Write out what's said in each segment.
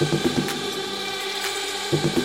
Thank you.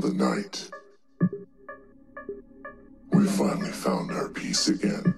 The night. We finally found our peace again.